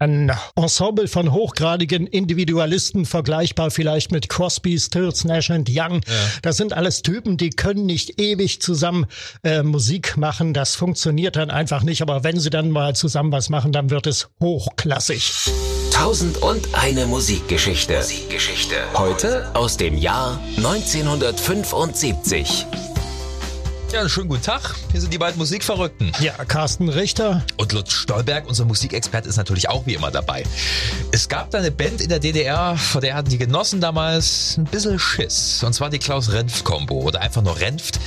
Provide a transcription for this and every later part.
Ein Ensemble von hochgradigen Individualisten, vergleichbar vielleicht mit Crosby, Stills, Nash Young. Ja. Das sind alles Typen, die können nicht ewig zusammen äh, Musik machen. Das funktioniert dann einfach nicht. Aber wenn sie dann mal zusammen was machen, dann wird es hochklassig. Tausend und eine Musikgeschichte. Musikgeschichte. Heute aus dem Jahr 1975. Ja, einen schönen guten Tag. Hier sind die beiden Musikverrückten. Ja, Carsten Richter. Und Lutz Stolberg, unser Musikexperte, ist natürlich auch wie immer dabei. Es gab da eine Band in der DDR, vor der hatten die Genossen damals ein bisschen Schiss. Und zwar die Klaus-Renft-Kombo oder einfach nur Renft.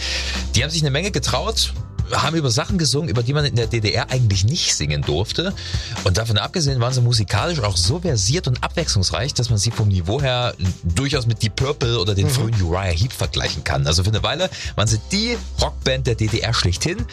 Die haben sich eine Menge getraut, haben über Sachen gesungen, über die man in der DDR eigentlich nicht singen durfte. Und davon abgesehen waren sie musikalisch auch so versiert und abwechslungsreich, dass man sie vom Niveau her durchaus mit Deep Purple oder den mhm. frühen Uriah Heep vergleichen kann. Also für eine Weile waren sie die Rockband der DDR schlechthin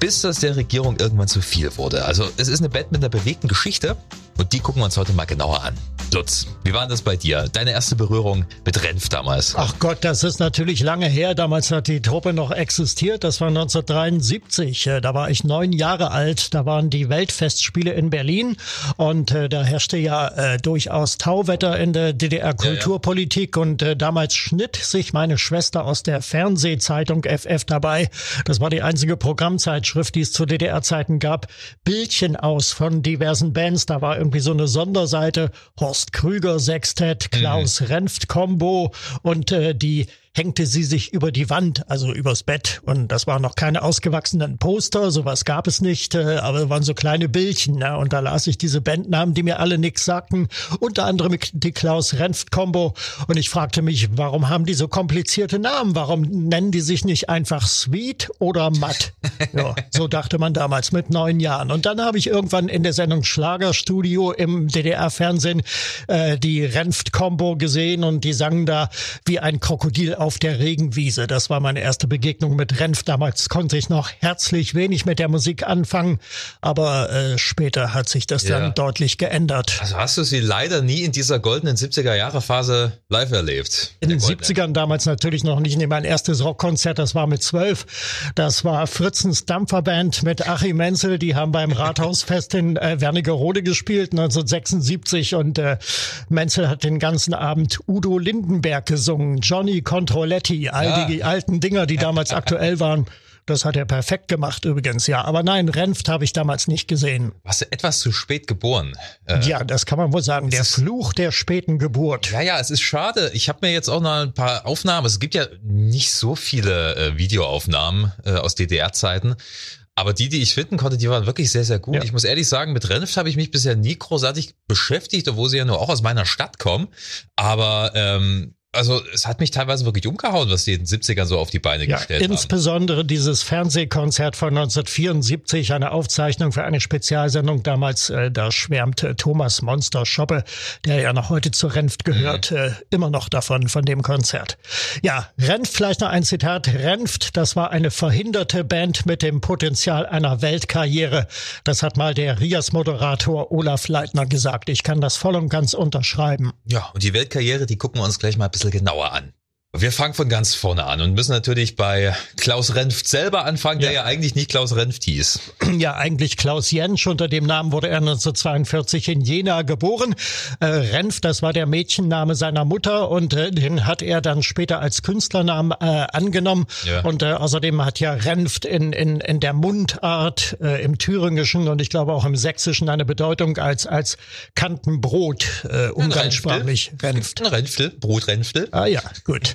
bis das der Regierung irgendwann zu viel wurde. Also es ist eine Band mit einer bewegten Geschichte und die gucken wir uns heute mal genauer an. Lutz, wie war das bei dir? Deine erste Berührung mit Renf damals? Ach Gott, das ist natürlich lange her. Damals hat die Truppe noch existiert. Das war 1973. Äh, da war ich neun Jahre alt. Da waren die Weltfestspiele in Berlin und äh, da herrschte ja äh, durchaus Tauwetter in der DDR-Kulturpolitik ja, ja. und äh, damals schnitt sich meine Schwester aus der Fernsehzeitung FF dabei. Das war die einzige Programmzeitschrift, die es zu DDR-Zeiten gab. Bildchen aus von diversen Bands. Da war irgendwie so eine Sonderseite. Horst Horst Krüger Sextett, Klaus mhm. Renft Combo und äh, die hängte sie sich über die Wand, also übers Bett. Und das waren noch keine ausgewachsenen Poster, sowas gab es nicht, äh, aber waren so kleine Bildchen. Ne? Und da las ich diese Bandnamen, die mir alle nichts sagten, unter anderem die Klaus-Renft-Kombo. Und ich fragte mich, warum haben die so komplizierte Namen? Warum nennen die sich nicht einfach Sweet oder Matt? Ja, so dachte man damals mit neun Jahren. Und dann habe ich irgendwann in der Sendung Schlagerstudio im DDR-Fernsehen äh, die Renft-Kombo gesehen und die sangen da wie ein Krokodil auf der Regenwiese. Das war meine erste Begegnung mit Renf. Damals konnte ich noch herzlich wenig mit der Musik anfangen, aber äh, später hat sich das ja. dann deutlich geändert. Also hast du sie leider nie in dieser goldenen 70er Jahre Phase live erlebt? In den 70ern damals natürlich noch nicht. Mein erstes Rockkonzert, das war mit zwölf. Das war Fritzens Dampferband mit Achim Menzel. Die haben beim Rathausfest in äh, Wernigerode gespielt 1976 und äh, Menzel hat den ganzen Abend Udo Lindenberg gesungen. Johnny Contra Troletti, all ja. die alten Dinger, die damals aktuell waren. Das hat er perfekt gemacht übrigens, ja. Aber nein, Renft habe ich damals nicht gesehen. Warst du etwas zu spät geboren? Äh, ja, das kann man wohl sagen. Der Fluch der späten Geburt. Ja, ja, es ist schade. Ich habe mir jetzt auch noch ein paar Aufnahmen. Es gibt ja nicht so viele äh, Videoaufnahmen äh, aus DDR-Zeiten. Aber die, die ich finden konnte, die waren wirklich sehr, sehr gut. Ja. Ich muss ehrlich sagen, mit Renft habe ich mich bisher nie großartig beschäftigt, obwohl sie ja nur auch aus meiner Stadt kommen. Aber ähm, also es hat mich teilweise wirklich umgehauen, was die in den 70ern so auf die Beine ja, gestellt haben. Insbesondere dieses Fernsehkonzert von 1974, eine Aufzeichnung für eine Spezialsendung damals, äh, da schwärmte äh, Thomas Monster Schoppe, der ja noch heute zu Renft gehört, mhm. äh, immer noch davon, von dem Konzert. Ja, Renft, vielleicht noch ein Zitat. Renft, das war eine verhinderte Band mit dem Potenzial einer Weltkarriere. Das hat mal der Rias-Moderator Olaf Leitner gesagt. Ich kann das voll und ganz unterschreiben. Ja, und die Weltkarriere, die gucken wir uns gleich mal ein bisschen genauer an. Wir fangen von ganz vorne an und müssen natürlich bei Klaus Renft selber anfangen, ja. der ja eigentlich nicht Klaus Renft hieß. Ja, eigentlich Klaus Jentsch. Unter dem Namen wurde er 1942 in Jena geboren. Äh, Renft, das war der Mädchenname seiner Mutter und äh, den hat er dann später als Künstlernamen äh, angenommen. Ja. Und äh, außerdem hat ja Renft in, in, in der Mundart, äh, im Thüringischen und ich glaube auch im Sächsischen eine Bedeutung als, als Kantenbrot, äh, umgangssprachlich. Renft. Ein Renftel, Brotrenftel. Ah ja, gut.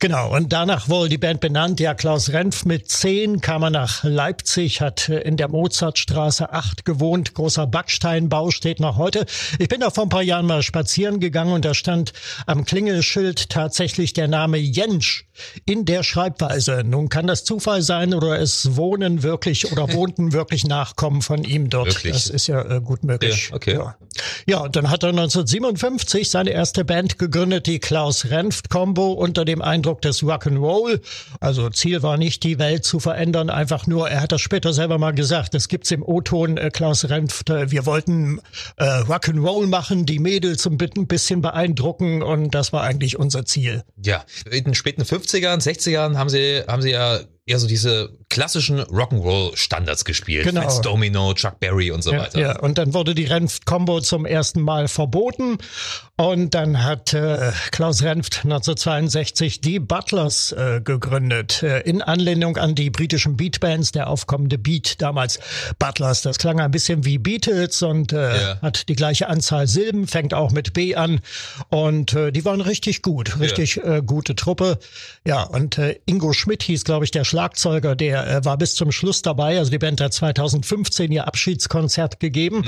Genau, und danach wurde die Band benannt. Ja, Klaus Renf mit zehn kam er nach Leipzig, hat in der Mozartstraße 8 gewohnt. Großer Backsteinbau steht noch heute. Ich bin da vor ein paar Jahren mal spazieren gegangen und da stand am Klingelschild tatsächlich der Name Jentsch in der Schreibweise. Nun kann das Zufall sein oder es wohnen wirklich oder wohnten wirklich Nachkommen von ihm dort. Wirklich? Das ist ja äh, gut möglich. Ja, okay. Ja. ja, und dann hat er 1957 seine erste Band gegründet, die Klaus Renft Combo unter dem Eindruck des Rock'n'Roll. Also Ziel war nicht, die Welt zu verändern, einfach nur, er hat das später selber mal gesagt, es gibt's im O-Ton äh, Klaus Renft, äh, wir wollten äh, Rock'n'Roll machen, die Mädels ein bisschen beeindrucken und das war eigentlich unser Ziel. Ja, in den späten 50ern, 60ern haben sie, haben sie ja eher so diese klassischen Rock'n'Roll-Standards gespielt. Genau. Fats Domino, Chuck Berry und so Ja, weiter. ja, und dann wurde die Renft-Combo zum ersten Mal verboten. Und dann hat äh, Klaus Renft 1962 die Butlers äh, gegründet, äh, in Anlehnung an die britischen Beatbands, der aufkommende Beat damals. Butlers, das klang ein bisschen wie Beatles und äh, Ja. hat die gleiche Anzahl Silben, fängt auch mit B an. Und äh, die waren richtig gut, richtig äh, gute Truppe. Ja, und Ingo Schmidt hieß, glaube ich, der Schlagzeuger, der äh, war bis zum Schluss dabei. Also die Band hat 2015 ihr Abschiedskonzert gegeben.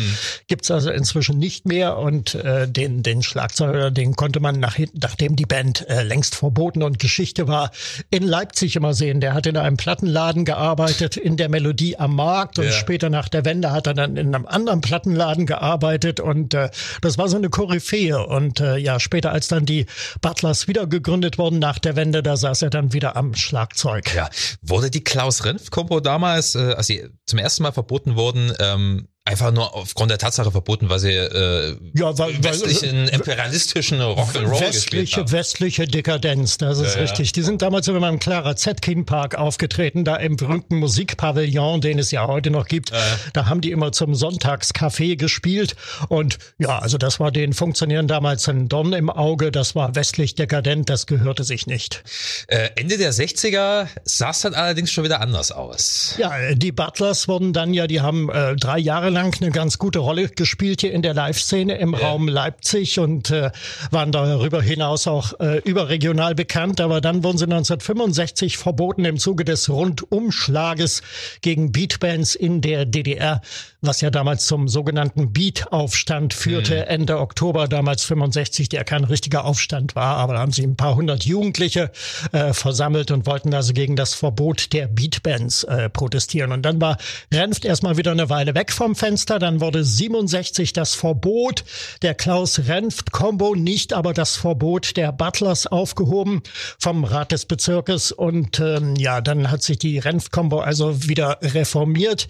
Gibt's also inzwischen nicht mehr. Und äh, den, den Schlagzeuger, den konnte man nach, nachdem die Band äh, längst verboten und Geschichte war, in Leipzig immer sehen. Der hat in einem Plattenladen gearbeitet, in der Melodie am Markt. Und Ja. später nach der Wende hat er dann in einem anderen Plattenladen gearbeitet. Und äh, das war so eine Koryphäe. Und äh, ja, später, als dann die Butlers wieder gegründet wurden nach der Wende, da saß er dann wieder am Schlagzeug. Ja, wurde die Klaus-Renf-Kombo damals, äh, als sie zum ersten Mal verboten wurden, ähm, einfach nur aufgrund der Tatsache verboten, weil sie äh, Ja, weil, weil westlichen, imperialistischen Rock'n'Roll gespielt haben. westliche Dekadenz, das ist Ja, ja. richtig. Die sind damals immer im Clara Zetkin Park aufgetreten, da im berühmten Musikpavillon, den es ja heute noch gibt. Da haben die immer zum Sonntagscafé gespielt und ja, also das war den Funktionären damals ein Dorn im Auge, das war westlich dekadent, das gehörte sich nicht. Äh, Ende der 60er sah es dann allerdings schon wieder anders aus. Ja, die Butlers wurden dann ja, die haben äh, drei Jahre lang eine ganz gute Rolle gespielt hier in der Live-Szene im Raum Leipzig und äh, waren darüber hinaus auch äh, überregional bekannt. Aber dann wurden sie 1965 verboten im Zuge des Rundumschlages gegen Beatbands in der DDR, was ja damals zum sogenannten Beat-Aufstand führte, Ende Oktober damals 65, der kein richtiger Aufstand war, aber da haben sich ein paar hundert Jugendliche äh, versammelt und wollten also gegen das Verbot der Beatbands äh, protestieren. Und dann war Renft erstmal wieder eine Weile weg vom Fenster. Dann wurde 67 das Verbot der Klaus-Renft-Kombo, nicht aber das Verbot der Butlers aufgehoben vom Rat des Bezirkes. Und ähm, ja, dann hat sich die Renft-Kombo also wieder reformiert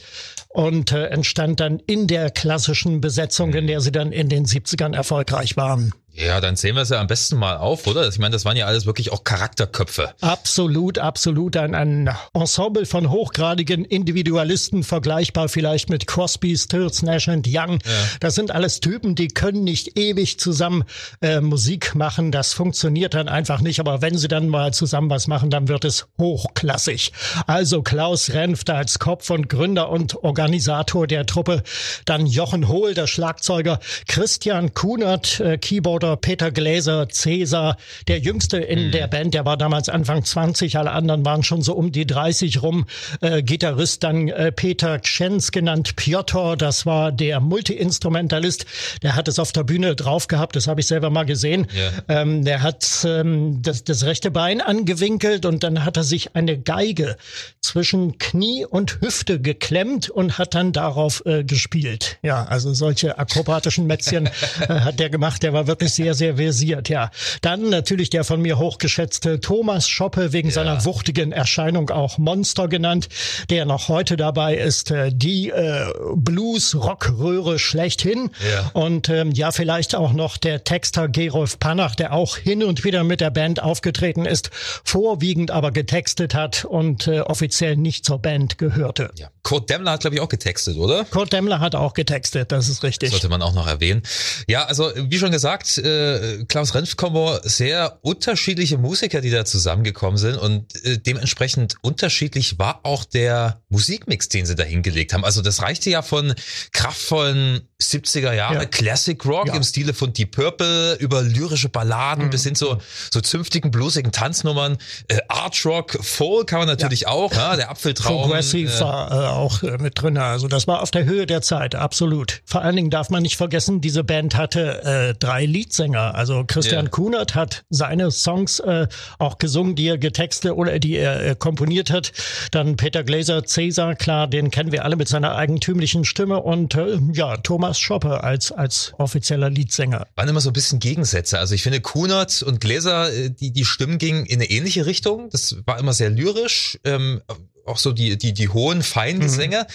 und äh, entstand dann in der klassischen Besetzung, in der sie dann in den 70ern erfolgreich waren. Ja, dann zählen wir es ja am besten mal auf, oder? Ich meine, das waren ja alles wirklich auch Charakterköpfe. Absolut, absolut. Ein, ein Ensemble von hochgradigen Individualisten, vergleichbar vielleicht mit Crosby, Stills, Nash and Young. Das sind alles Typen, die können nicht ewig zusammen äh, Musik machen. Das funktioniert dann einfach nicht. Aber wenn sie dann mal zusammen was machen, dann wird es hochklassig. Also Klaus Renft als Kopf und Gründer und Organisator der Truppe. Dann Jochen Hohl, der Schlagzeuger. Christian Kunert, äh, Keyboarder. Peter Gläser, Cäsar, der Jüngste in der Band, der war damals Anfang 20, alle anderen waren schon so um die 30 rum. Äh, Gitarrist dann äh, Peter Kschenz genannt Piotr, das war der Multiinstrumentalist, der hat es auf der Bühne drauf gehabt, das habe ich selber mal gesehen. Ja. Ähm, der hat ähm, das, das rechte Bein angewinkelt und dann hat er sich eine Geige zwischen Knie und Hüfte geklemmt und hat dann darauf äh, gespielt. Ja, also solche akrobatischen Mätzchen äh, hat der gemacht, der war wirklich sehr, sehr versiert, ja. Dann natürlich der von mir hochgeschätzte Thomas Schoppe, wegen seiner wuchtigen Erscheinung auch Monster genannt, der noch heute dabei ist, äh, die äh, Blues-Rockröhre schlechthin. Ja. Und ähm, ja, vielleicht auch noch der Texter Gerolf Panach, der auch hin und wieder mit der Band aufgetreten ist, vorwiegend aber getextet hat und äh, offiziell nicht zur Band gehörte. Ja. Kurt Demmler hat, glaube ich, auch getextet, oder? Kurt Demmler hat auch getextet, das ist richtig. Sollte man auch noch erwähnen. Ja, also wie schon gesagt, äh, Klaus Renf-Kombo, sehr unterschiedliche Musiker, die da zusammengekommen sind und äh, dementsprechend unterschiedlich war auch der Musikmix, den sie da hingelegt haben. Also das reichte ja von kraftvollen 70er Jahre Ja. Classic Rock Ja. im Stile von Deep Purple über lyrische Balladen bis hin zu so zünftigen, bluesigen Tanznummern. Äh, Art Rock, Folk kann man natürlich auch, ja, der Apfeltraum. Progressive äh, war äh, auch äh, mit drin. Also das war auf der Höhe der Zeit, absolut. Vor allen Dingen darf man nicht vergessen, diese Band hatte äh, drei Leadsänger. Also Christian Ja. Kunert hat seine Songs äh, auch gesungen, die er getextet oder die er äh, komponiert hat. Dann Peter Glaser, Cäsar, klar, den kennen wir alle mit seiner eigentümlichen Stimme und äh, ja, Thomas Schoppe als als offizieller Leadsänger. waren immer so ein bisschen Gegensätze. Also ich finde, Kunert und Gläser, äh, die, die Stimmen gingen in eine ähnliche Richtung. Das war immer sehr lyrisch, ähm, auch so die, die, die hohen, feinen Gesänge.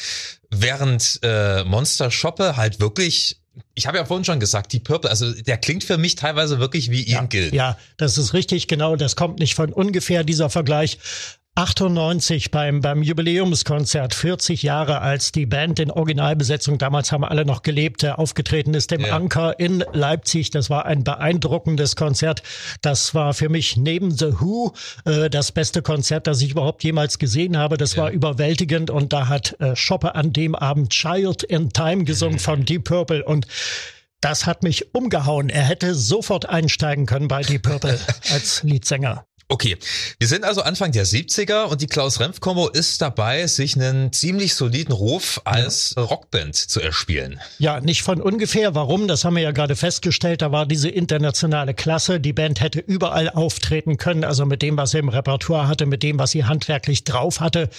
Während äh, Monster Schoppe halt wirklich, ich habe ja vorhin schon gesagt, die Purple, also der klingt für mich teilweise wirklich wie Ian Gill. Ja, das ist richtig, genau. Das kommt nicht von ungefähr, dieser Vergleich. 98 beim, beim Jubiläumskonzert, 40 Jahre als die Band in Originalbesetzung, damals haben alle noch gelebt, äh, aufgetreten ist im ja. Anker in Leipzig. Das war ein beeindruckendes Konzert. Das war für mich neben The Who äh, das beste Konzert, das ich überhaupt jemals gesehen habe. Das ja. war überwältigend und da hat äh, Schoppe an dem Abend Child in Time gesungen von Deep Purple und das hat mich umgehauen. Er hätte sofort einsteigen können bei Deep Purple als Leadsänger. Okay, wir sind also Anfang der 70er und die Klaus-Renf-Kombo ist dabei, sich einen ziemlich soliden Ruf als Rockband zu erspielen. Ja, nicht von ungefähr. Warum? Das haben wir ja gerade festgestellt. Da war diese internationale Klasse. Die Band hätte überall auftreten können, also mit dem, was sie im Repertoire hatte, mit dem, was sie handwerklich drauf hatte.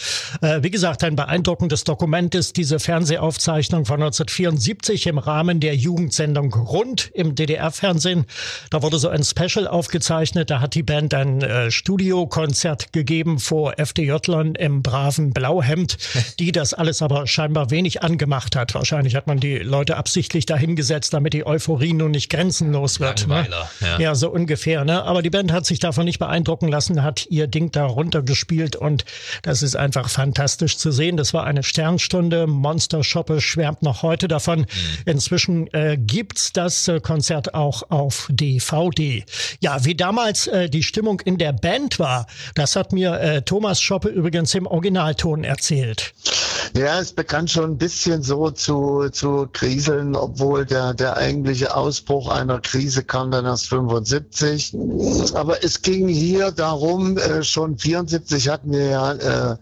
Äh, wie gesagt, ein beeindruckendes Dokument ist diese Fernsehaufzeichnung von 1974 im Rahmen der Jugendsendung Rund im DDR-Fernsehen. Da wurde so ein Special aufgezeichnet. Da hat die Band ein äh, Studiokonzert gegeben vor FDJ-Lern im braven Blauhemd, die das alles aber scheinbar wenig angemacht hat. Wahrscheinlich hat man die Leute absichtlich dahingesetzt, damit die Euphorie nun nicht grenzenlos wird. Ne? Ja. ja, so ungefähr. Ne? Aber die Band hat sich davon nicht beeindrucken lassen, hat ihr Ding da runtergespielt und das ist einfach fantastisch zu sehen. Das war eine Sternstunde. Monster Shoppe schwärmt noch heute davon. Mhm. Inzwischen äh, gibt's das äh, Konzert auch auf DVD. Ja, wie damals äh, die Stimmung in der der Band war, das hat mir äh, Thomas Schoppe übrigens im Originalton erzählt. Ja, es begann schon ein bisschen so zu, zu kriseln, obwohl der, der eigentliche Ausbruch einer Krise kam dann erst 75. Aber es ging hier darum, äh, schon 74 hatten wir ja äh,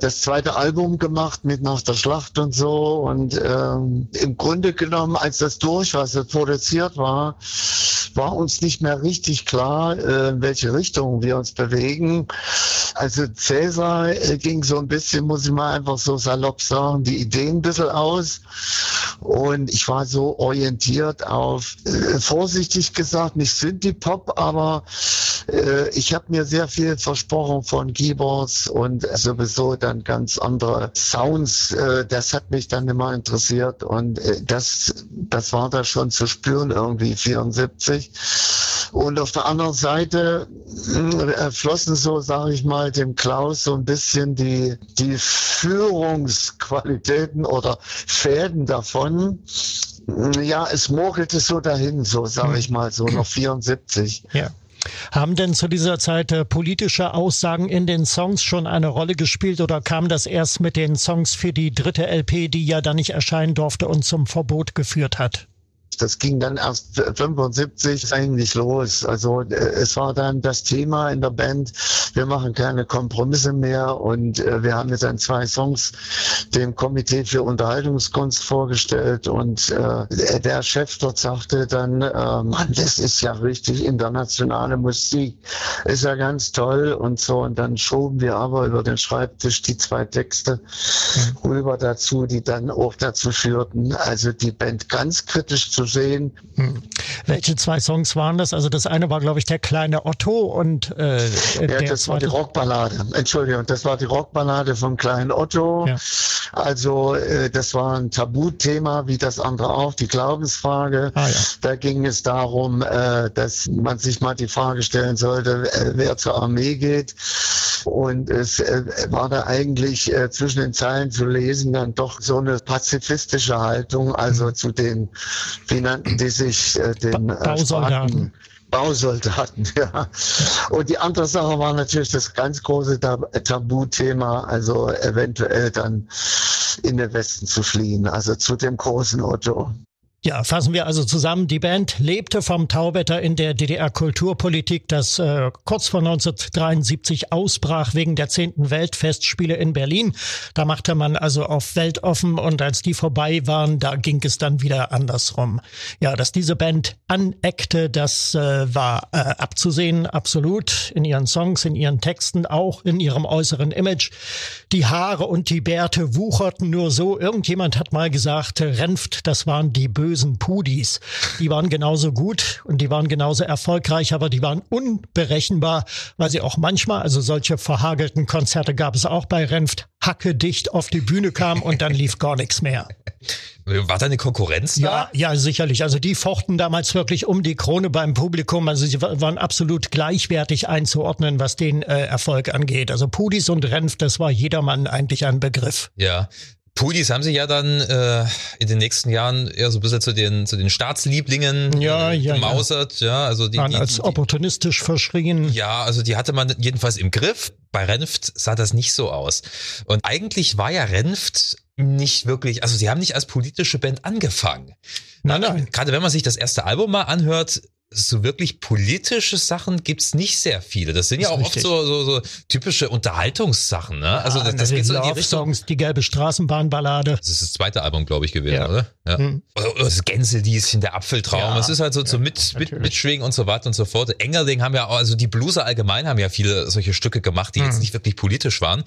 das zweite Album gemacht mit Nach der Schlacht und so. Und ähm, im Grunde genommen, als das durch war, als das produziert war, war uns nicht mehr richtig klar, äh, welche Richtung wir uns bewegen. Also Cäsar äh, ging so ein bisschen, muss ich mal einfach so salopp sagen, die Ideen ein bisschen aus. Und ich war so orientiert auf, äh, vorsichtig gesagt, nicht Synthie-Pop, aber ich habe mir sehr viel versprochen von Keyboards und sowieso dann ganz andere Sounds. Äh, das hat mich dann immer interessiert und äh, das, das war da schon zu spüren irgendwie 74. Und auf der anderen Seite äh, flossen so, sage ich mal, dem Klaus so ein bisschen die, die Führungsqualitäten oder Fäden davon. Ja, es murkelte so dahin, so sage ich mal, so noch 74. Ja. Haben denn zu dieser Zeit äh, politische Aussagen in den Songs schon eine Rolle gespielt oder kam das erst mit den Songs für die dritte LP, die ja dann nicht erscheinen durfte und zum Verbot geführt hat? Das ging dann erst 75 eigentlich los. Also äh, es war dann das Thema in der Band, wir machen keine Kompromisse mehr und äh, wir haben jetzt dann zwei Songs dem Komitee für Unterhaltungskunst vorgestellt und äh, der Chef dort sagte dann, äh, Mann, das ist ja richtig internationale Musik, ist ja ganz toll und so und dann schoben wir aber über den Schreibtisch die zwei Texte mhm. rüber dazu, die dann auch dazu führten, also die Band ganz kritisch zu sehen. Hm. Welche zwei Songs waren das? Also das eine war, glaube ich, der kleine Otto und äh, ja, das war die Rockballade. Entschuldigung, das war die Rockballade vom kleinen Otto. Ja. Also äh, das war ein Tabuthema, wie das andere auch, die Glaubensfrage. Ah, ja. Da ging es darum, äh, dass man sich mal die Frage stellen sollte, äh, wer zur Armee geht. Und es äh, war da eigentlich äh, zwischen den Zeilen zu lesen dann doch so eine pazifistische Haltung, also mhm. zu den, wie nannten die sich, äh, den ba Bausoldaten. Bausoldaten, ja. Und die andere Sache war natürlich das ganz große Tabuthema, also eventuell dann in den Westen zu fliehen, also zu dem großen Otto. Ja, fassen wir also zusammen. Die Band lebte vom Tauwetter in der DDR-Kulturpolitik, das äh, kurz vor 1973 ausbrach wegen der 10. Weltfestspiele in Berlin. Da machte man also auf Weltoffen und als die vorbei waren, da ging es dann wieder andersrum. Ja, dass diese Band aneckte, das äh, war äh, abzusehen, absolut, in ihren Songs, in ihren Texten, auch in ihrem äußeren Image. Die Haare und die Bärte wucherten nur so. Irgendjemand hat mal gesagt, Renft, das waren die Bösen bösen Pudis. Die waren genauso gut und die waren genauso erfolgreich, aber die waren unberechenbar, weil sie auch manchmal, also solche verhagelten Konzerte gab es auch bei Renft, hacke dicht auf die Bühne kam und dann lief gar nichts mehr. War da eine Konkurrenz ja, da? Ja, sicherlich. Also die fochten damals wirklich um die Krone beim Publikum. Also sie waren absolut gleichwertig einzuordnen, was den äh, Erfolg angeht. Also Pudis und Renf, das war jedermann eigentlich ein Begriff. Ja. Pudis haben sich ja dann äh, in den nächsten Jahren eher so ein bisschen zu den zu den Staatslieblingen ja, äh, ja, gemausert, ja. ja also die, waren die, als die, opportunistisch verschrien. Ja, also die hatte man jedenfalls im Griff. Bei Renft sah das nicht so aus. Und eigentlich war ja Renft nicht wirklich, also sie haben nicht als politische Band angefangen. Nein, nein. Gerade wenn man sich das erste Album mal anhört, so wirklich politische Sachen gibt's nicht sehr viele. Das sind das ja auch richtig. oft so, so, so typische Unterhaltungssachen. Ne? also das, das geht so in die Richtung. Songs, die gelbe Straßenbahnballade. Das ist das zweite Album, glaube ich, gewesen, ja. oder? Ja. Hm. Oder das Gänselieschen, der Apfeltraum. Ja, es ist halt so ja, zum mit, mit, Mitschwingen und so weiter und so fort. Engerling haben ja auch, also die Blueser allgemein haben ja viele solche Stücke gemacht, die hm. jetzt nicht wirklich politisch waren.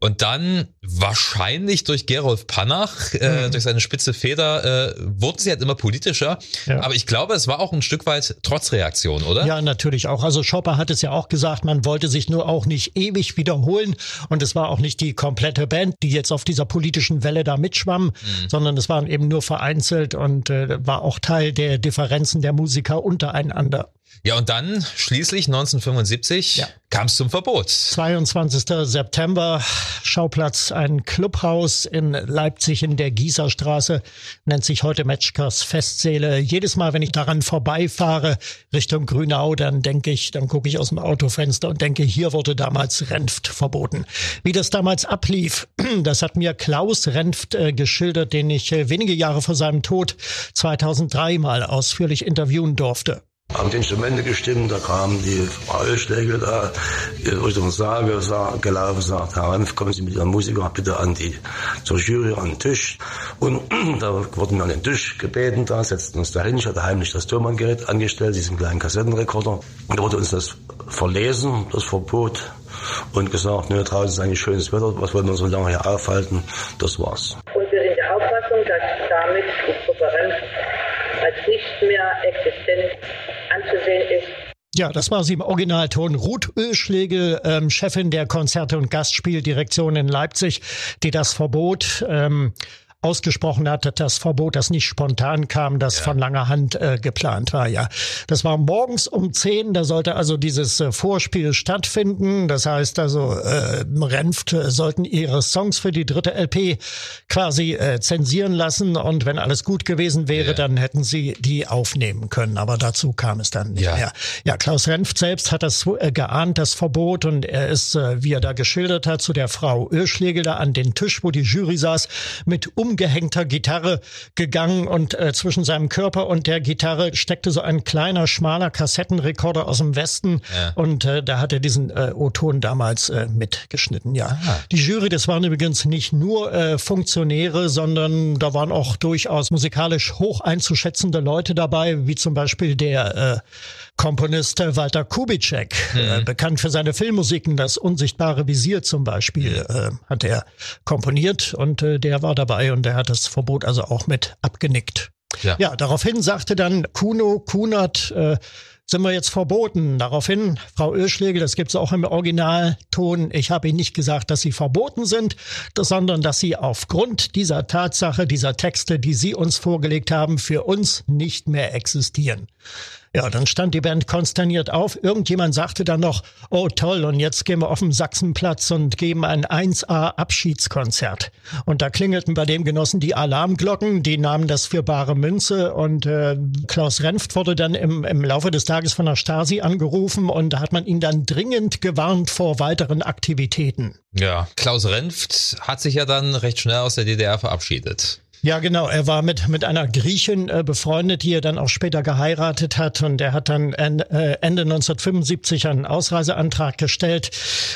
Und dann wahrscheinlich durch Gerolf Panach, äh, hm. durch seine spitze Feder, äh, wurden sie halt immer politischer. Ja. Aber ich glaube, es war auch ein Stück weit Trotzreaktion, oder? Ja, natürlich auch. Also Schopper hat es ja auch gesagt, man wollte sich nur auch nicht ewig wiederholen. Und es war auch nicht die komplette Band, die jetzt auf dieser politischen Welle da mitschwamm, mhm. sondern es waren eben nur vereinzelt und äh, war auch Teil der Differenzen der Musiker untereinander. Ja, und dann schließlich 1975 ja. kam es zum Verbot. 22. September, Schauplatz ein Clubhaus in Leipzig in der Gießerstraße, nennt sich heute Matchkers Festsäle. Jedes Mal, wenn ich daran vorbeifahre, Richtung Grünau, dann denke ich, dann gucke ich aus dem Autofenster und denke, hier wurde damals Renft verboten. Wie das damals ablief, das hat mir Klaus Renft äh, geschildert, den ich äh, wenige Jahre vor seinem Tod 2003 mal ausführlich interviewen durfte haben die Instrumente gestimmt, da kamen die Frau Ölschläge da Richtung Sage sag, gelaufen, sagt, Herr Renf, kommen Sie mit Ihrem Musiker bitte an die, zur Jury an den Tisch. Und da wurden wir an den Tisch gebeten, da setzten uns da hin. Ich hatte heimlich das Türmanngerät angestellt, diesen kleinen Kassettenrekorder. Und da wurde uns das verlesen, das Verbot, und gesagt, ne, draußen ist eigentlich schönes Wetter, was wollen wir so lange hier aufhalten? Das war's. Und wir sind der Auffassung, dass damit die Renf als nicht mehr existent anzusehen ist. Ja, das war sie im Originalton. Ruth Ölschlegel, ähm, Chefin der Konzerte- und Gastspieldirektion in Leipzig, die das Verbot ähm, ausgesprochen hatte, das Verbot, das nicht spontan kam, das ja. von langer Hand äh, geplant war. Ja, das war morgens um zehn. Da sollte also dieses äh, Vorspiel stattfinden. Das heißt also, äh, Renft äh, sollten ihre Songs für die dritte LP quasi äh, zensieren lassen und wenn alles gut gewesen wäre, ja. dann hätten sie die aufnehmen können. Aber dazu kam es dann nicht ja. mehr. Ja, Klaus Renft selbst hat das äh, geahnt, das Verbot und er ist, äh, wie er da geschildert hat, zu der Frau Ölschlegel da an den Tisch, wo die Jury saß, mit um umgehängter Gitarre gegangen und äh, zwischen seinem Körper und der Gitarre steckte so ein kleiner, schmaler Kassettenrekorder aus dem Westen ja. und äh, da hat er diesen äh, O-Ton damals äh, mitgeschnitten. Ja, Aha. die Jury, das waren übrigens nicht nur äh, Funktionäre, sondern da waren auch durchaus musikalisch hoch einzuschätzende Leute dabei, wie zum Beispiel der äh, Komponist Walter Kubitschek, mhm. äh, bekannt für seine Filmmusiken, das unsichtbare Visier zum Beispiel, äh, hat er komponiert und äh, der war dabei und der hat das Verbot also auch mit abgenickt. Ja, ja daraufhin sagte dann Kuno Kunert, äh, sind wir jetzt verboten. Daraufhin, Frau Ölschlegel, das gibt's auch im Originalton, ich habe Ihnen nicht gesagt, dass Sie verboten sind, sondern dass Sie aufgrund dieser Tatsache, dieser Texte, die Sie uns vorgelegt haben, für uns nicht mehr existieren. Ja, dann stand die Band konsterniert auf. Irgendjemand sagte dann noch, oh toll, und jetzt gehen wir auf den Sachsenplatz und geben ein 1A Abschiedskonzert. Und da klingelten bei dem Genossen die Alarmglocken, die nahmen das für bare Münze und äh, Klaus Renft wurde dann im, im Laufe des Tages von der Stasi angerufen und da hat man ihn dann dringend gewarnt vor weiteren Aktivitäten. Ja, Klaus Renft hat sich ja dann recht schnell aus der DDR verabschiedet. Ja, genau. Er war mit, mit einer Griechin äh, befreundet, die er dann auch später geheiratet hat. Und er hat dann äh, Ende 1975 einen Ausreiseantrag gestellt,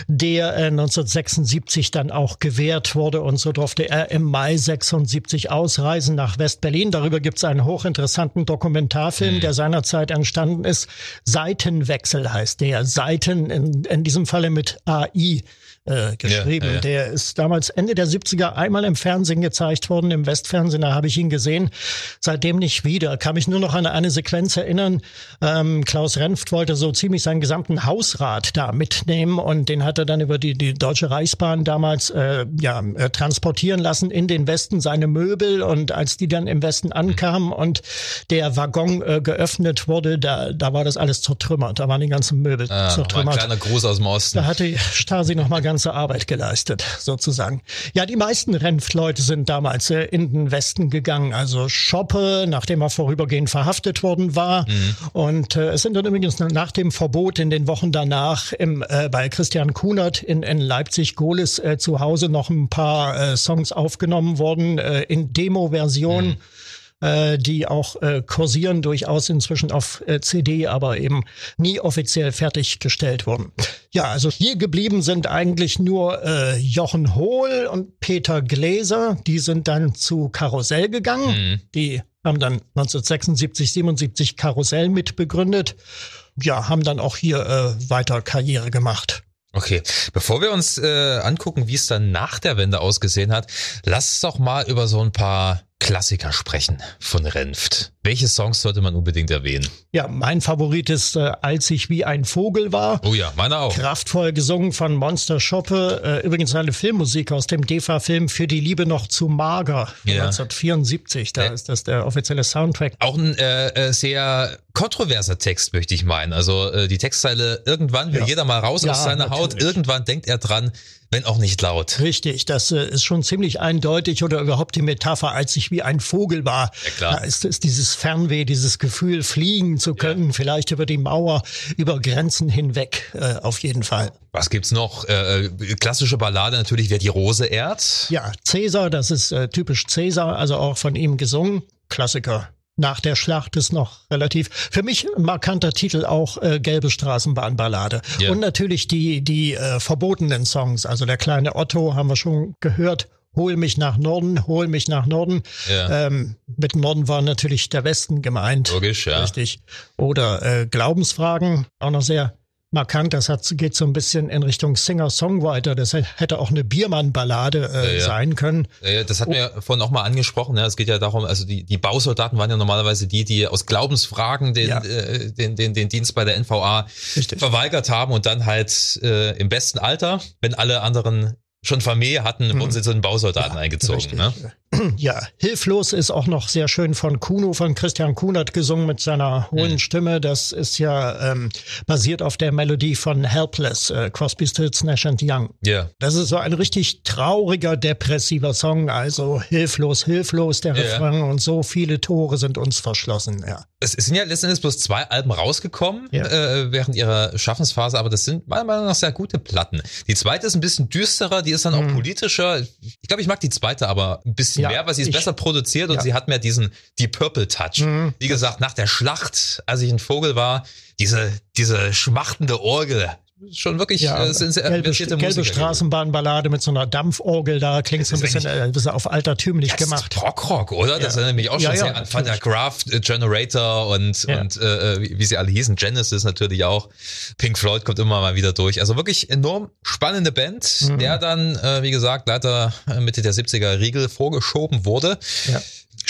der äh, 1976 dann auch gewährt wurde. Und so durfte er im Mai 76 ausreisen nach West-Berlin. Darüber gibt es einen hochinteressanten Dokumentarfilm, mhm. der seinerzeit entstanden ist. Seitenwechsel heißt der. Seiten, in, in diesem Falle mit AI äh, geschrieben. Ja, ja. Der ist damals Ende der 70er einmal im Fernsehen gezeigt worden, im Westfernsehen, da habe ich ihn gesehen. Seitdem nicht wieder. Kann mich nur noch an eine Sequenz erinnern. Ähm, Klaus Renft wollte so ziemlich seinen gesamten Hausrat da mitnehmen und den hat er dann über die, die Deutsche Reichsbahn damals äh, ja, äh, transportieren lassen in den Westen, seine Möbel und als die dann im Westen ankamen und der Waggon äh, geöffnet wurde, da, da war das alles zertrümmert. Da waren die ganzen Möbel Ah, nochmal ein zertrümmert. kleiner Gruß aus dem Osten. Da hat die Stasi nochmal ganze Arbeit geleistet, sozusagen. Ja, die meisten Renft-Leute sind damals äh, in den Westen gegangen. Also Schoppe, nachdem er vorübergehend verhaftet worden war. Und äh, es sind dann übrigens nach dem Verbot in den Wochen danach im, äh, bei Christian Kunert in, in Leipzig-Gohlis äh, zu Hause noch ein paar äh, Songs aufgenommen worden äh, in Demo-Version äh, die auch äh, kursieren, durchaus inzwischen auf äh, CD, aber eben nie offiziell fertiggestellt wurden. Ja, also hier geblieben sind eigentlich nur äh, Jochen Hohl und Peter Gläser. Die sind dann zu Karussell gegangen. Die haben dann 1976, 77 Karussell mitbegründet. Ja, haben dann auch hier äh, weiter Karriere gemacht. Okay, bevor wir uns äh, angucken, wie es dann nach der Wende ausgesehen hat, lass uns doch mal über so ein paar Klassiker sprechen von Renft. Welche Songs sollte man unbedingt erwähnen? Ja, mein Favorit ist, äh, als ich wie ein Vogel war. Oh ja, meiner auch. Kraftvoll gesungen von Monster Schoppe. Äh, übrigens eine Filmmusik aus dem DEFA-Film Für die Liebe noch zu mager. Ja. 1974, da Ja. ist das der offizielle Soundtrack. Auch ein äh, äh, sehr kontroverser Text, möchte ich meinen. Also äh, die Textzeile, irgendwann will Ja. jeder mal raus Ja, aus seiner Haut, natürlich. irgendwann denkt er dran, wenn auch nicht laut. Richtig, das äh, ist schon ziemlich eindeutig oder überhaupt die Metapher, als ich wie ein Vogel war. Ja, klar. Da ist, ist dieses Fernweh, dieses Gefühl, fliegen zu können, vielleicht über die Mauer, über Grenzen hinweg, äh, auf jeden Fall. Was gibt's noch? Äh, äh, klassische Ballade natürlich, wer die Rose ehrt. Ja, Cäsar, das ist äh, typisch Cäsar, also auch von ihm gesungen. Klassiker. Nach der Schlacht ist noch relativ, für mich ein markanter Titel auch äh, Gelbe Straßenbahnballade. Ja. Und natürlich die, die äh, verbotenen Songs, also der kleine Otto haben wir schon gehört. Hol mich nach Norden, hol mich nach Norden. Ja. Ähm, mit Norden war natürlich der Westen gemeint. Logisch, ja. Richtig. Oder äh, Glaubensfragen, auch noch sehr markant. Das hat, geht so ein bisschen in Richtung Singer-Songwriter. Das hätte auch eine Biermann-Ballade äh, Ja, ja. sein können. Äh, Das hatten wir vorhin auch mal angesprochen. Ne? Es geht ja darum, also die, die Bausoldaten waren ja normalerweise die, die aus Glaubensfragen den, Ja. äh, den, den, den Dienst bei der NVA Richtig. verweigert haben und dann halt äh, im besten Alter, wenn alle anderen schon Familie hatten, wurden sie zu den Bausoldaten eingezogen. Richtig. Ne? Ja, Hilflos ist auch noch sehr schön von Kuno, von Christian Kunert gesungen mit seiner hohen Mhm. Stimme. Das ist ja ähm, basiert auf der Melodie von Helpless, äh, Crosby, Stills, Nash and Young. Ja. Das ist so ein richtig trauriger, depressiver Song. Also hilflos, hilflos der Ja. Refrain und so viele Tore sind uns verschlossen. Ja, Es sind ja letztendlich bloß zwei Alben rausgekommen Ja. äh, während ihrer Schaffensphase, aber das sind meiner Meinung nach sehr gute Platten. Die zweite ist ein bisschen düsterer, die ist dann auch politischer. Ich glaube, ich mag die zweite aber ein bisschen Mhm. Ja, weil sie ist ich- besser produziert und Ja. Mhm. sie hat mehr diesen die Purple Touch. Wie gesagt, nach der Schlacht, als ich ein Vogel war, diese diese schmachtende Orgel, schon wirklich ja äh, sind sehr gelbe, gelbe Musiker. Straßenbahnballade mit so einer Dampforgel, da klingt so ein Das bisschen, äh, ein bisschen auf altertümlich Das ist gemacht. Prog-Rock, oder? Das Ja. erinnert mich auch schon Ja, ja, sehr an Van der. Graft, äh, Generator und, Ja. und äh, wie, wie sie alle hießen. Genesis natürlich auch. Pink Floyd kommt immer mal wieder durch. Also wirklich enorm spannende Band, Mhm. der dann, äh, wie gesagt, leider äh, Mitte der 70er Riegel vorgeschoben wurde.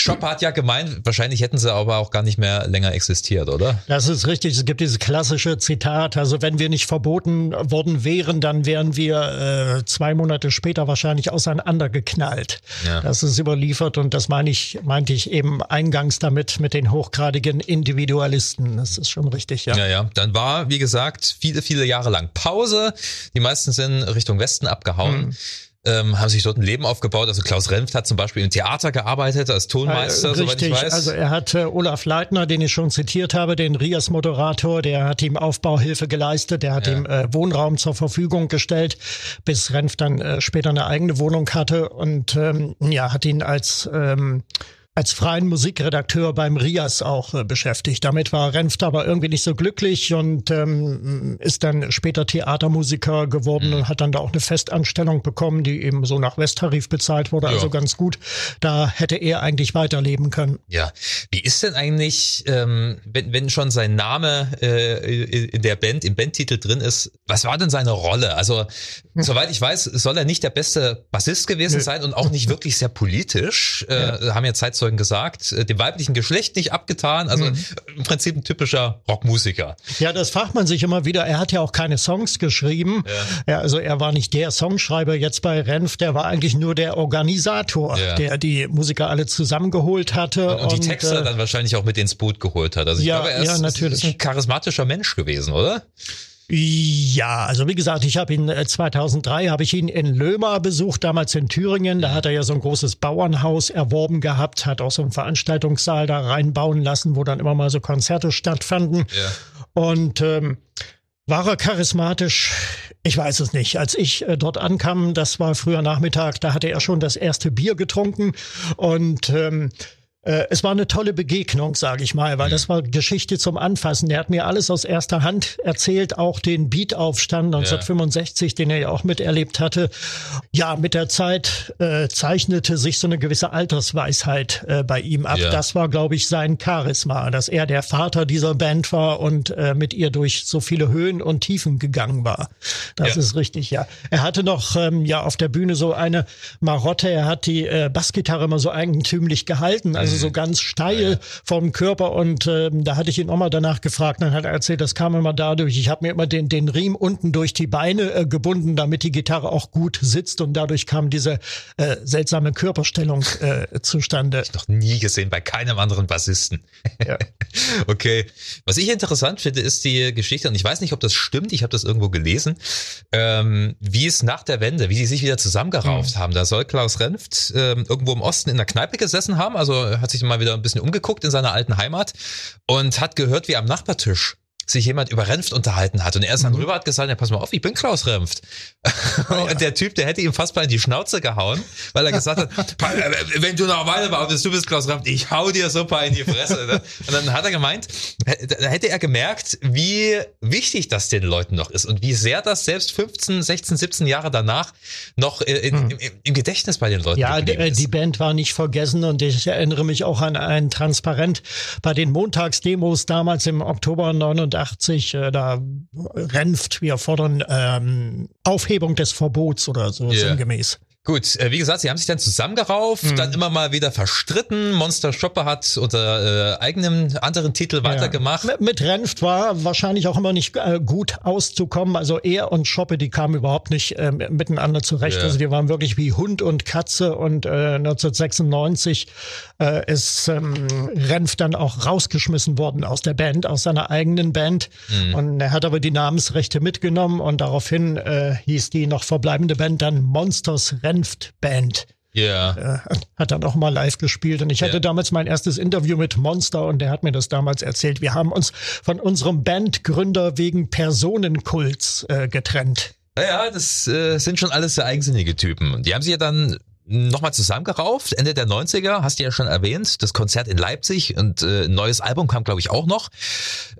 Shop hat ja gemeint, wahrscheinlich hätten sie aber auch gar nicht mehr länger existiert, oder? Das ist richtig. Es gibt dieses klassische Zitat. Also wenn wir nicht verboten worden wären, dann wären wir äh, zwei Monate später wahrscheinlich auseinandergeknallt. Ja. Das ist überliefert und das meine ich, meinte ich eben eingangs damit mit den hochgradigen Individualisten. Das ist schon richtig, ja. Ja, ja. Dann war, wie gesagt, viele, viele Jahre lang Pause. Die meisten sind Richtung Westen abgehauen. Mhm. Ähm, haben sich dort ein Leben aufgebaut. Also Klaus Renft hat zum Beispiel im Theater gearbeitet als Tonmeister, Äh, soweit ich Richtig, weiß. also er hat äh, Olaf Leitner, den ich schon zitiert habe, den Rias-Moderator, der hat ihm Aufbauhilfe geleistet, der hat Ja. ihm äh, Wohnraum zur Verfügung gestellt, bis Renf dann äh, später eine eigene Wohnung hatte und ähm, ja, hat ihn als ähm, als freien Musikredakteur beim Rias auch äh, beschäftigt. Damit war Renft aber irgendwie nicht so glücklich und ähm, ist dann später Theatermusiker geworden mhm. und hat dann da auch eine Festanstellung bekommen, die eben so nach Westtarif bezahlt wurde, ja. also ganz gut. Da hätte er eigentlich weiterleben können. Ja, wie ist denn eigentlich, ähm, wenn, wenn schon sein Name äh, in der Band, im Bandtitel drin ist, was war denn seine Rolle? Also. soweit ich weiß, soll er nicht der beste Bassist gewesen Nö. sein und auch nicht wirklich sehr politisch, äh, ja. haben ja Zeitzeugen gesagt, äh, dem weiblichen Geschlecht nicht abgetan, also mhm. im Prinzip ein typischer Rockmusiker. Ja, das fragt man sich immer wieder. Er hat ja auch keine Songs geschrieben. Ja. ja also er war nicht der Songschreiber jetzt bei Renf, der war eigentlich nur der Organisator, ja. der die Musiker alle zusammengeholt hatte. Und, und die Texte äh, dann wahrscheinlich auch mit ins Boot geholt hat. Also ich ja, glaube, er ist, ja, natürlich. ist ein charismatischer Mensch gewesen, oder? Ja, also wie gesagt, ich habe ihn 2003 äh, habe ich ihn in Lömer besucht, damals in Thüringen. Da hat er ja so ein großes Bauernhaus erworben gehabt, hat auch so einen Veranstaltungssaal da reinbauen lassen, wo dann immer mal so Konzerte stattfanden. Ja. Und ähm, war er charismatisch? Ich weiß es nicht. Als ich äh, dort ankam, das war früher Nachmittag, da hatte er schon das erste Bier getrunken und ähm, äh, es war eine tolle Begegnung, sage ich mal, weil das war Geschichte zum Anfassen. Er hat mir alles aus erster Hand erzählt, auch den Beat-Aufstand 1965, ja. den er ja auch miterlebt hatte. Ja, mit der Zeit äh, zeichnete sich so eine gewisse Altersweisheit äh, bei ihm ab. Ja. Das war, glaube ich, sein Charisma, dass er der Vater dieser Band war und äh, mit ihr durch so viele Höhen und Tiefen gegangen war. Das ja. ist richtig, ja. Er hatte noch ähm, ja auf der Bühne so eine Marotte. Er hat die äh, Bassgitarre immer so eigentümlich gehalten. Also also so ganz steil vom Körper. Und ähm, da hatte ich ihn auch mal danach gefragt. Dann hat er erzählt, das kam immer dadurch. Ich habe mir immer den, den Riemen unten durch die Beine äh, gebunden, damit die Gitarre auch gut sitzt. Und dadurch kam diese äh, seltsame Körperstellung äh, zustande. Ich noch nie gesehen bei keinem anderen Bassisten. Ja. okay. Was ich interessant finde, ist die Geschichte, und ich weiß nicht, ob das stimmt, ich habe das irgendwo gelesen, ähm, wie es nach der Wende, wie sie sich wieder zusammengerauft mhm. haben. Da soll Klaus Renft ähm, irgendwo im Osten in der Kneipe gesessen haben, also hat sich mal wieder ein bisschen umgeguckt in seiner alten Heimat und hat gehört, wie am Nachbartisch sich jemand über Renft unterhalten hat. Und er ist dann mhm. rüber, hat gesagt, ja, pass mal auf, ich bin Klaus Renft. Oh, und der Typ, der hätte ihm fast mal in die Schnauze gehauen, weil er gesagt hat, wenn du noch weiter behauptest, du bist Klaus Renft, ich hau dir so paar in die Fresse. Und dann hat er gemeint, da hätte er gemerkt, wie wichtig das den Leuten noch ist und wie sehr das selbst 15, 16, 17 Jahre danach noch in, mhm. im, im, Gedächtnis bei den Leuten ja, ist. Ja, die Band war nicht vergessen und ich erinnere mich auch an ein Transparent bei den Montagsdemos damals im Oktober 89 89, äh, da Renft, wir fordern ähm, Aufhebung des Verbots oder so yeah. sinngemäß. Gut, äh, wie gesagt, sie haben sich dann zusammengerauft, mhm. dann immer mal wieder verstritten. Monster Shopper hat unter äh, eigenem anderen Titel weitergemacht. Ja. Mit Renft war wahrscheinlich auch immer nicht äh, gut auszukommen. Also er und Schoppe, die kamen überhaupt nicht äh, miteinander zurecht. Ja. Also die waren wirklich wie Hund und Katze. Und äh, 1996 äh, ist ähm, Renft dann auch rausgeschmissen worden aus der Band, aus seiner eigenen Band. Mhm. Und er hat aber die Namensrechte mitgenommen und daraufhin äh, hieß die noch verbleibende Band dann Monsters Renft. Senft Band. Ja. Yeah. Hat dann auch mal live gespielt. Und ich hatte yeah. damals mein erstes Interview mit Monster und der hat mir das damals erzählt. Wir haben uns von unserem Bandgründer wegen Personenkults äh, getrennt. Naja, das äh, sind schon alles sehr eigensinnige Typen. Und die haben sich ja dann nochmal zusammengerauft, Ende der 90er, hast du ja schon erwähnt, das Konzert in Leipzig und äh, ein neues Album kam, glaube ich, auch noch.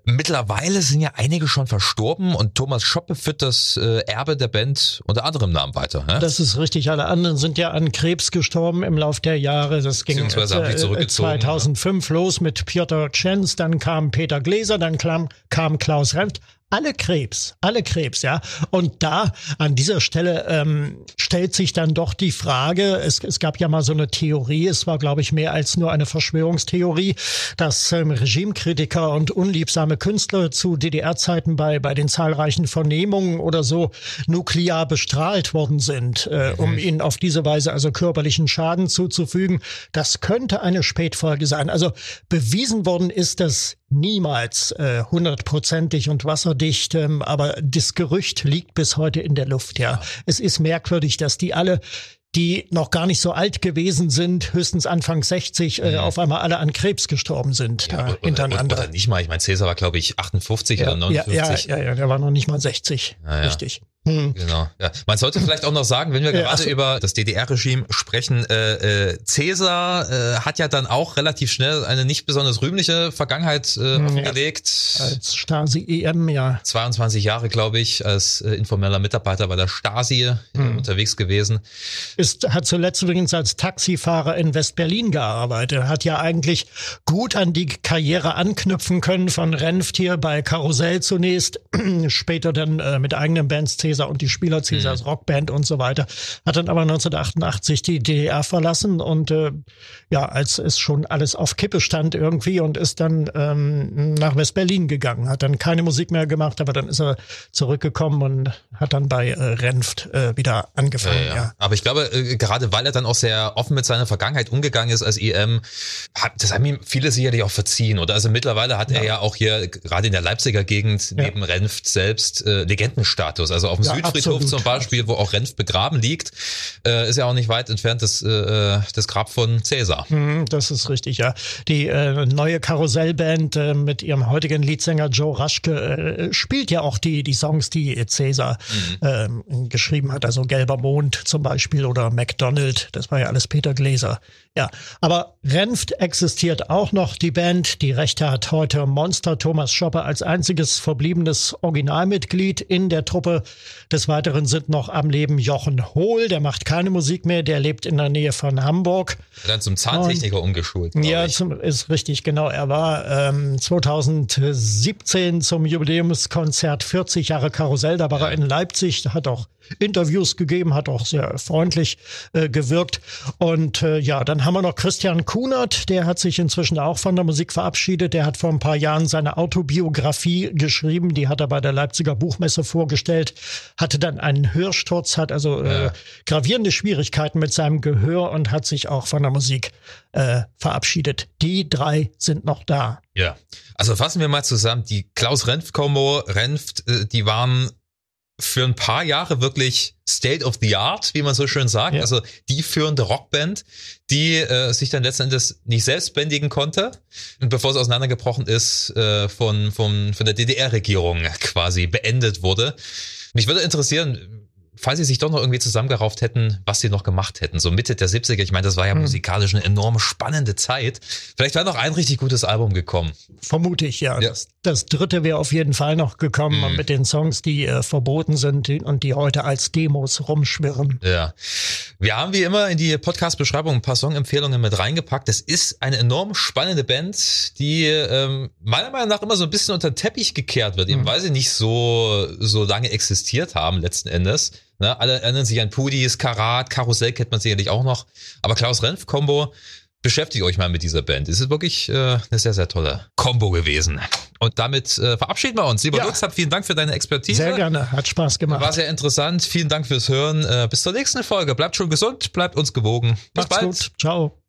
Mittlerweile sind ja einige schon verstorben und Thomas Schoppe führt das äh, Erbe der Band unter anderem Namen weiter. Ja? Das ist richtig, alle anderen sind ja an Krebs gestorben im Lauf der Jahre. Das ging äh, 2005 ja. los mit Piotr Czens, dann kam Peter Gläser, dann kam, kam Klaus Renft alle Krebs, alle Krebs, ja. Und da an dieser Stelle ähm, stellt sich dann doch die Frage, es, es gab ja mal so eine Theorie, es war, glaube ich, mehr als nur eine Verschwörungstheorie, dass ähm, Regimekritiker und unliebsame Künstler zu DDR-Zeiten bei, bei den zahlreichen Vernehmungen oder so nuklear bestrahlt worden sind, äh, um mhm. ihnen auf diese Weise also körperlichen Schaden zuzufügen. Das könnte eine Spätfolge sein. Also bewiesen worden ist das niemals äh, hundertprozentig und wasserdicht, ähm, aber das Gerücht liegt bis heute in der Luft, ja. Es ist merkwürdig, dass die alle die noch gar nicht so alt gewesen sind, höchstens Anfang 60, äh, mhm. auf einmal alle an Krebs gestorben sind, ja, da oder, hintereinander. Oder, oder nicht mal, ich meine, Cäsar war, glaube ich, 58 ja, oder 59. Ja, ja, ja, ja, der war noch nicht mal 60, ah, ja. richtig. Hm. Genau. Ja. Man sollte vielleicht auch noch sagen, wenn wir ja, gerade über das DDR-Regime sprechen, äh, äh, Cäsar äh, hat ja dann auch relativ schnell eine nicht besonders rühmliche Vergangenheit äh, aufgelegt. Ja, als Stasi-EM, ja. 22 Jahre, glaube ich, als äh, informeller Mitarbeiter bei der Stasi äh, hm. unterwegs gewesen. Ist, hat zuletzt übrigens als Taxifahrer in West-Berlin gearbeitet. Hat ja eigentlich gut an die Karriere anknüpfen können von Renft hier bei Karussell zunächst, später dann äh, mit eigenen Bands Cäsar und die Spieler Cäsars mhm. Rockband und so weiter. Hat dann aber 1988 die DDR verlassen und äh, ja, als es schon alles auf Kippe stand irgendwie und ist dann ähm, nach West-Berlin gegangen. Hat dann keine Musik mehr gemacht, aber dann ist er zurückgekommen und hat dann bei äh, Renft äh, wieder angefangen. Ja, ja. ja. Aber ich glaube, äh, gerade weil er dann auch sehr offen mit seiner Vergangenheit umgegangen ist als EM, hat, das haben ihm viele sicherlich auch verziehen. Oder also mittlerweile hat er ja auch hier gerade in der Leipziger Gegend neben Renft selbst äh, Legendenstatus. Also auf dem ja, Südfriedhof absolut. zum Beispiel, wo auch Renf begraben liegt, äh, ist ja auch nicht weit entfernt das, äh, das Grab von Cäsar. Mhm, das ist richtig, ja. Die äh, neue Karussellband äh, mit ihrem heutigen Leadsänger Joe Raschke äh, spielt ja auch die, die Songs, die Cäsar mhm. äh, geschrieben hat. Also Gelber Mond zum Beispiel oder McDonald, das war ja alles Peter Gläser. Ja, aber Renft existiert auch noch, die Band. Die Rechte hat heute Monster Thomas Schopper als einziges verbliebenes Originalmitglied in der Truppe. Des Weiteren sind noch am Leben Jochen Hohl, der macht keine Musik mehr, der lebt in der Nähe von Hamburg. Dann zum Zahntechniker Und, umgeschult. Ja, zum, ist richtig, genau. Er war ähm, 2017 zum Jubiläumskonzert 40 Jahre Karussell, da war ja. er in Leipzig, hat auch Interviews gegeben, hat auch sehr freundlich äh, gewirkt. Und äh, ja, dann haben wir noch Christian Kunert, der hat sich inzwischen auch von der Musik verabschiedet. Der hat vor ein paar Jahren seine Autobiografie geschrieben, die hat er bei der Leipziger Buchmesse vorgestellt, hatte dann einen Hörsturz, hat also äh, ja. gravierende Schwierigkeiten mit seinem Gehör und hat sich auch von der Musik äh, verabschiedet. Die drei sind noch da. Ja, also fassen wir mal zusammen. Die Klaus-Renft-Kombo, Renft, äh, die waren für ein paar Jahre wirklich State of the Art, wie man so schön sagt. Ja. Also die führende Rockband, die äh, sich dann letzten Endes nicht selbst bändigen konnte und bevor es auseinandergebrochen ist, äh, von, von, von der DDR-Regierung quasi beendet wurde. Mich würde interessieren, falls sie sich doch noch irgendwie zusammengerauft hätten, was sie noch gemacht hätten. So Mitte der 70er, ich meine, das war ja hm. musikalisch eine enorm spannende Zeit. Vielleicht wäre noch ein richtig gutes Album gekommen. Vermute ich, ja. ja. Das, das, dritte wäre auf jeden Fall noch gekommen hm. mit den Songs, die äh, verboten sind und die heute als Demos rumschwirren. Ja. Wir haben wie immer in die Podcast-Beschreibung ein paar Songempfehlungen mit reingepackt. Das ist eine enorm spannende Band, die ähm, meiner Meinung nach immer so ein bisschen unter den Teppich gekehrt wird, hm. eben weil sie nicht so, so lange existiert haben letzten Endes. Ne, alle erinnern sich an Pudis, Karat, Karussell kennt man sicherlich auch noch. Aber Klaus Renf Combo, beschäftigt euch mal mit dieser Band. Es ist wirklich äh, eine sehr, sehr tolle Combo gewesen. Und damit äh, verabschieden wir uns. Lieber ja. Lutz, vielen Dank für deine Expertise. Sehr gerne, hat Spaß gemacht. War sehr interessant. Vielen Dank fürs Hören. Äh, bis zur nächsten Folge. Bleibt schon gesund, bleibt uns gewogen. Bis Macht's bald. Gut. Ciao.